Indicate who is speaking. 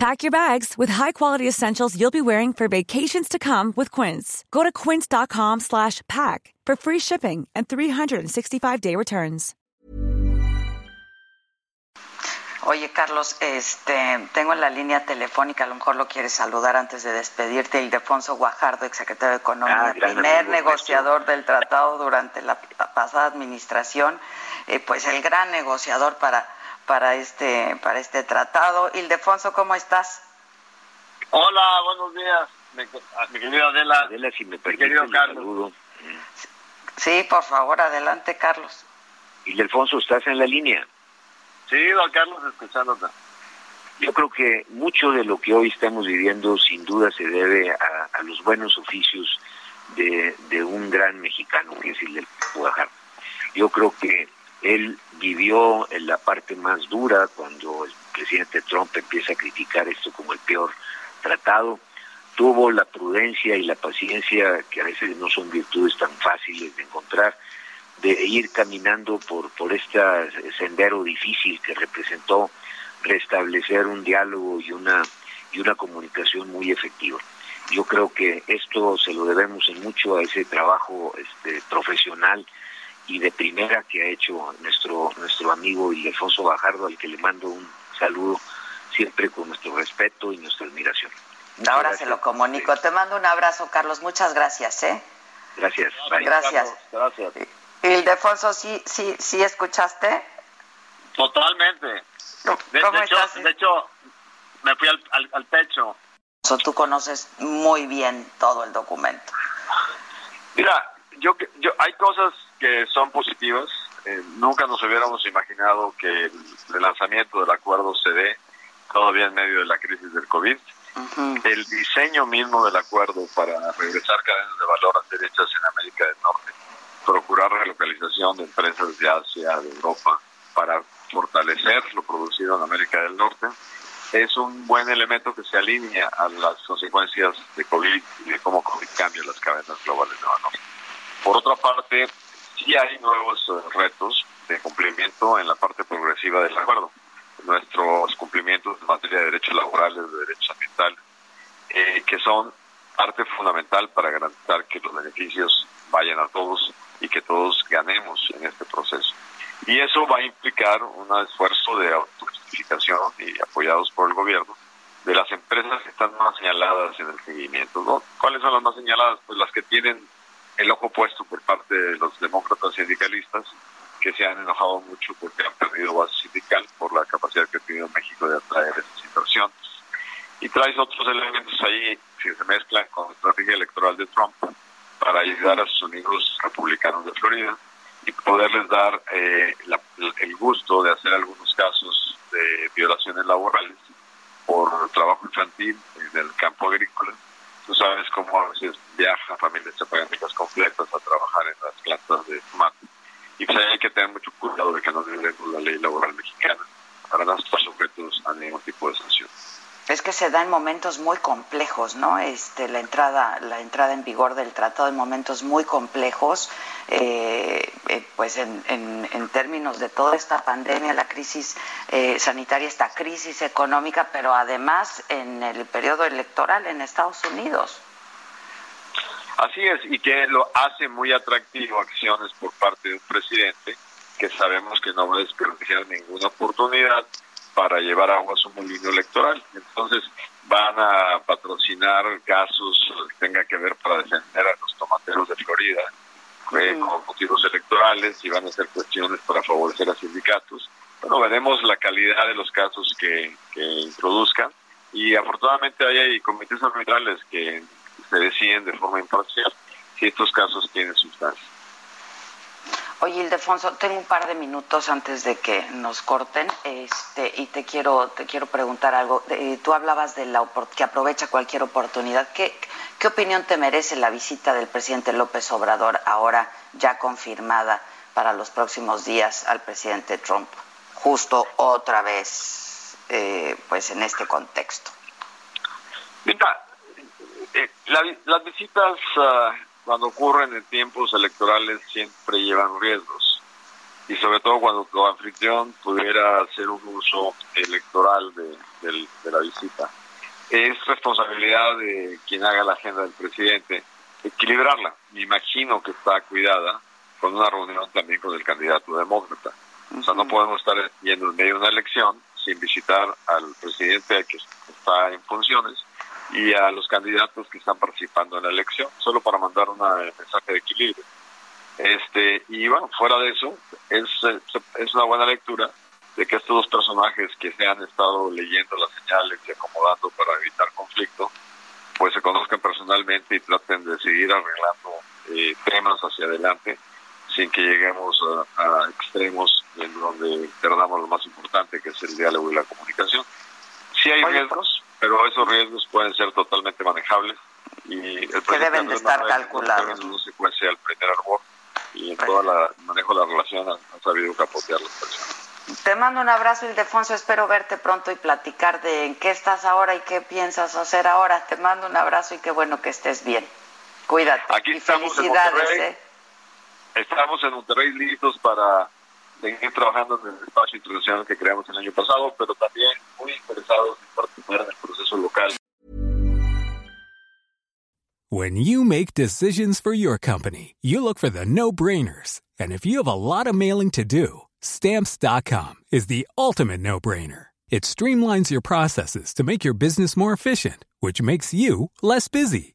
Speaker 1: Pack your bags with high-quality essentials you'll be wearing for vacations to come with Quince. Go to quince.com slash pack for free shipping and 365-day returns.
Speaker 2: Oye, Carlos, este, tengo en la línea telefónica, a lo mejor lo quieres saludar antes de despedirte, Ildefonso Guajardo, exsecretario de Economía,
Speaker 3: Ah,
Speaker 2: primer
Speaker 3: amigo
Speaker 2: negociador del tratado durante la pasada administración, eh, pues el gran negociador para para este para este tratado. Ildefonso, ¿cómo estás?
Speaker 4: Hola, buenos días, mi, mi querida Adela.
Speaker 3: Adela, si me
Speaker 4: mi
Speaker 3: permite,
Speaker 4: Carlos.
Speaker 3: saludo.
Speaker 2: Sí, por favor, adelante, Carlos.
Speaker 3: Ildefonso, ¿estás en la línea?
Speaker 4: Sí, don Carlos, escuchándote.
Speaker 3: Yo creo que mucho de lo que hoy estamos viviendo sin duda se debe a, a los buenos oficios de, de un gran mexicano que es el Guajardo. Yo creo que él vivió en la parte más dura cuando el presidente Trump empieza a criticar esto como el peor tratado. Tuvo la prudencia y la paciencia, que a veces no son virtudes tan fáciles de encontrar, de ir caminando por, por este sendero difícil que representó restablecer un diálogo y una, y una comunicación muy efectiva. Yo creo que esto se lo debemos en mucho a ese trabajo este, profesional y de primera que ha hecho nuestro nuestro amigo Ildefonso Bajardo, al que le mando un saludo siempre con nuestro respeto y nuestra admiración. Muchas
Speaker 2: Ahora
Speaker 3: gracias.
Speaker 2: se lo comunico. Te mando un abrazo, Carlos. Muchas gracias, ¿eh?
Speaker 3: Gracias. bye.
Speaker 2: Gracias.
Speaker 4: Gracias.
Speaker 2: Ildefonso, ¿sí, sí, sí escuchaste?
Speaker 4: Totalmente. De,
Speaker 2: ¿Cómo
Speaker 4: de hecho,
Speaker 2: estás?
Speaker 4: de hecho, me fui al, al, al pecho.
Speaker 2: So, Tú conoces muy bien todo el documento.
Speaker 4: Mira, yo, que- yo hay cosas que son positivas. Eh, nunca nos hubiéramos imaginado que el, el lanzamiento del acuerdo se dé todavía en medio de la crisis del COVID.
Speaker 2: Ujú.
Speaker 4: el diseño mismo del acuerdo para regresar cadenas de valor a ser hechas en América del Norte, procurar relocalización de empresas de Asia, de Europa, para fortalecer lo producido en América del Norte, es un buen elemento que se alinea a las consecuencias de COVID y de cómo COVID cambia las cadenas globales de valor. Por otra parte, sí hay nuevos eh, retos de cumplimiento en la parte progresiva del acuerdo. Nuestros cumplimientos en materia de derechos laborales, de derechos ambientales, eh, que son parte fundamental para garantizar que los beneficios vayan a todos y que todos ganemos en este proceso. Y eso va a implicar un esfuerzo de autojustificación y apoyados por el gobierno de las empresas que están más señaladas en el seguimiento. ¿no? ¿Cuáles son las más señaladas? Pues las que tienen el ojo puesto por parte de los demócratas sindicalistas que se han enojado mucho porque han perdido base sindical por la capacidad que ha tenido México de atraer esas inversiones. Y traes otros elementos ahí que se mezclan con la estrategia electoral de Trump para ayudar a sus amigos republicanos de Florida y poderles dar eh, la- el gusto de hacer algunos casos de violaciones laborales por trabajo infantil en el campo agrícola. Tú sabes cómo a veces viajan familias chapagánticas completas a trabajar en las plantas de tomate. Y pues hay que tener mucho cuidado de que no violemos la ley laboral mexicana para no estar sujetos a ningún tipo de sanción.
Speaker 2: Es que se da en momentos muy complejos, ¿no? Este, la entrada, la entrada en vigor del tratado en momentos muy complejos, eh, eh, pues en, en- en términos de toda esta pandemia, la crisis eh, sanitaria, esta crisis económica, pero además en el periodo electoral en Estados Unidos.
Speaker 4: Así es, y que lo hace muy atractivo acciones por parte de un presidente que sabemos que no va a desperdiciar ninguna oportunidad para llevar agua a su molino electoral. Entonces van a patrocinar casos que tenga que ver para defender a los tomateros de Florida eh, con motivos electorales y van a hacer cuestiones para favorecer a sindicatos. Bueno, veremos la calidad de los casos que, que introduzcan y afortunadamente ahí hay comités arbitrales que se deciden de forma imparcial si estos casos tienen sustancia.
Speaker 2: Oye, Ildefonso, tengo un par de minutos antes de que nos corten, este, y te quiero, te quiero preguntar algo. Eh, tú hablabas de la que aprovecha cualquier oportunidad. ¿Qué, ¿Qué opinión te merece la visita del presidente López Obrador, ahora ya confirmada para los próximos días al presidente Trump, justo otra vez, eh, pues en este contexto.
Speaker 4: Mira, eh, las visitas ah, cuando ocurren en tiempos electorales siempre llevan riesgos y sobre todo cuando tu anfitrión pudiera hacer un uso electoral de, de la visita. Es responsabilidad de quien haga la agenda del presidente equilibrarla. Me imagino que está cuidada con una reunión también con el candidato demócrata. O sea, no podemos estar yendo en medio de una elección sin visitar al presidente que está en funciones y a los candidatos que están participando en la elección, solo para mandar un mensaje de equilibrio. Este, y bueno, fuera de eso, es, es una buena lectura de que estos dos personajes que se han estado leyendo las señales y acomodando para evitar conflicto, pues se conozcan personalmente y traten de seguir arreglando eh, temas hacia adelante sin que lleguemos a, extremos en donde perdamos lo más importante que es el diálogo y la comunicación. Sí hay riesgos, pero esos riesgos pueden ser totalmente manejables y
Speaker 2: el que deben de estar calculados.
Speaker 4: En secuencia al primer árbol y en todo el manejo de la relación ha, sabido capotear las personas.
Speaker 2: Te mando un abrazo, Ildefonso. Espero verte pronto y platicar de en qué estás ahora y qué piensas hacer ahora. Te mando un abrazo y qué bueno que estés bien. Cuídate.
Speaker 4: Aquí estamos en ¿eh? Estamos en Monterrey listos para seguir trabajando en el espacio internacional que creamos el año pasado, pero también muy interesados en participar en el proceso local.
Speaker 5: When you make decisions for your company, you look for the no-brainers. And if you have a lot of mailing to do, stamps.com is the ultimate no-brainer. It streamlines your processes to make your business more efficient, which makes you less busy.